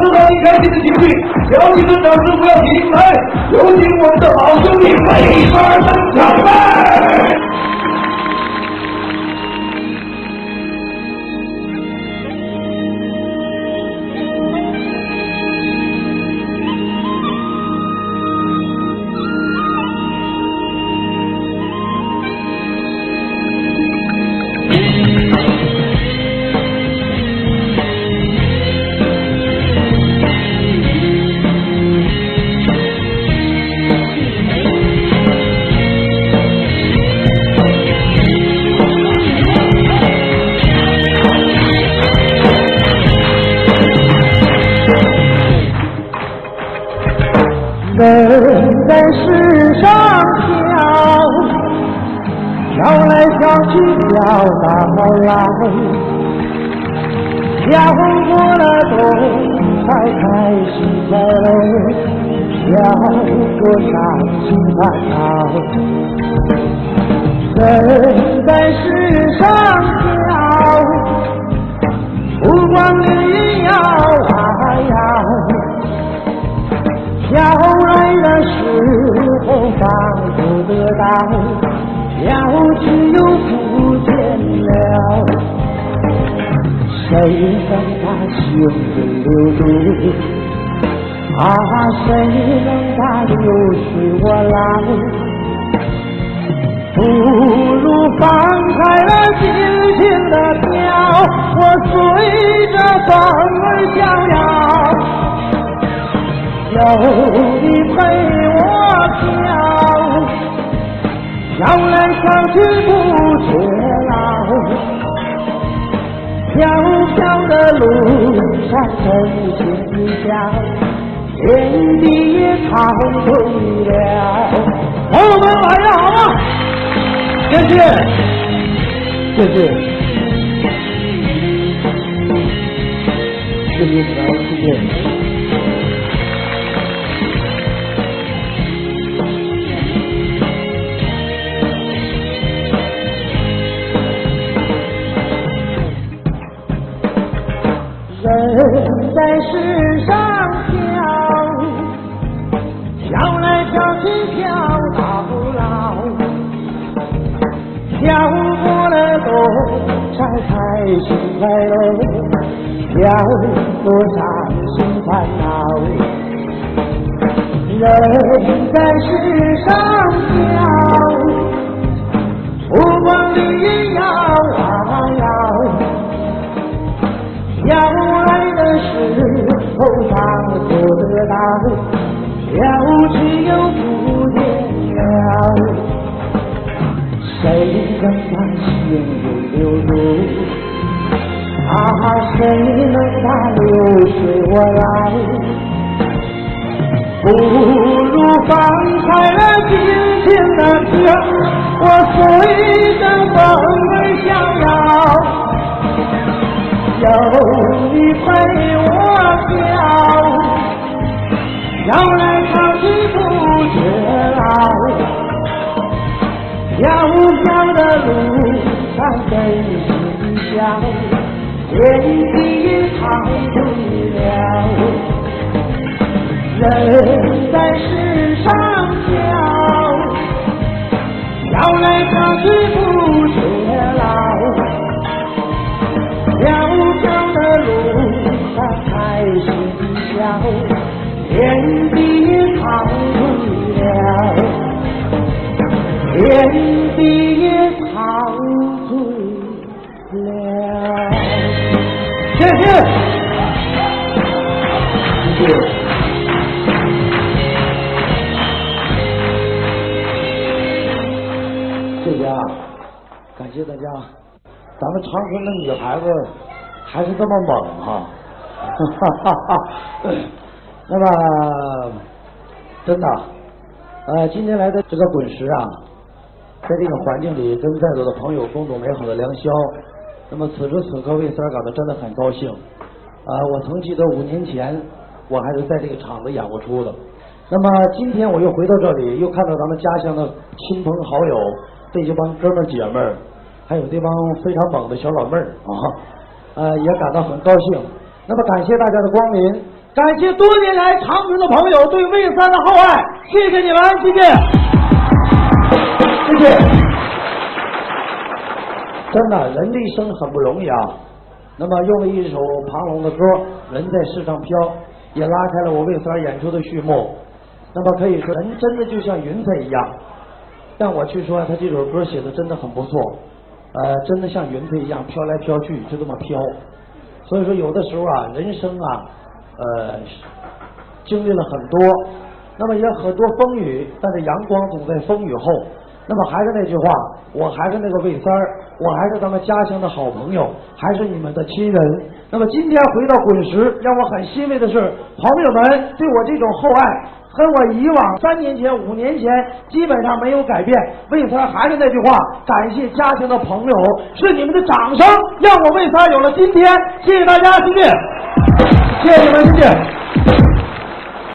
制到你开心的情绪，小气的掌声不要停来，有请我们的好兄弟美法登场呗！飘来飘去飘到老，飘过了冬，才开心快乐，飘过伤心烦恼。人在世上飘，不管云摇啊摇。飘来的时候放不得到，谁能把心留住？啊，谁能把流水我捞？不如放开了尽情的飘，我随着风儿逍遥。有你陪我飘，飘来飘去路上真心笑，天地也苍穹了。朋友们晚上好啊！谢谢，谢谢人在世上飘，飘来飘去飘到老，飘过了冬才开心快乐，飘过伤心烦恼。人在世不得到，飘去又不见了。谁能把心留住？啊，谁能把流水我来？不如放开了尽情的歌，我随着飘飘的路上真心笑，天地也苍对了。人在世上飘，飘来飘去不啊，感谢大家。咱们长春的女孩子还是这么猛哈，哈哈哈！那么真的，呃，今天来的这个滚石啊，在这个环境里跟在座的朋友共度美好的良宵。那么此时此刻为三儿感到真的很高兴啊！我曾记得五年前我还是在这个厂子演过出的。那么今天我又回到这里，又看到咱们家乡的亲朋好友这些帮哥们姐们儿。还有这帮非常猛的小老妹儿啊，呃，也感到很高兴。那么感谢大家的光临，感谢多年来长春的朋友对魏三的厚爱，谢谢你们，谢谢，谢谢。真的，人的一生很不容易啊。那么用了一首庞龙的歌《人在世上飘》，也拉开了我魏三演出的序幕。那么可以说，人真的就像云彩一样。但我去说，他这首歌写的真的很不错，呃，真的像云彩一样飘来飘去，就这么飘。所以说，有的时候啊，人生啊，呃，经历了很多，那么也很多风雨，但是阳光总在风雨后。那么还是那句话，我还是那个魏三儿，我还是咱们家乡的好朋友，还是你们的亲人。那么今天回到滚石，让我很欣慰的是，朋友们对我这种厚爱，跟我以往三年前、五年前基本上没有改变。魏三还是那句话，感谢家庭的朋友，是你们的掌声让我魏三有了今天。谢谢大家，谢谢，谢谢你们，谢谢。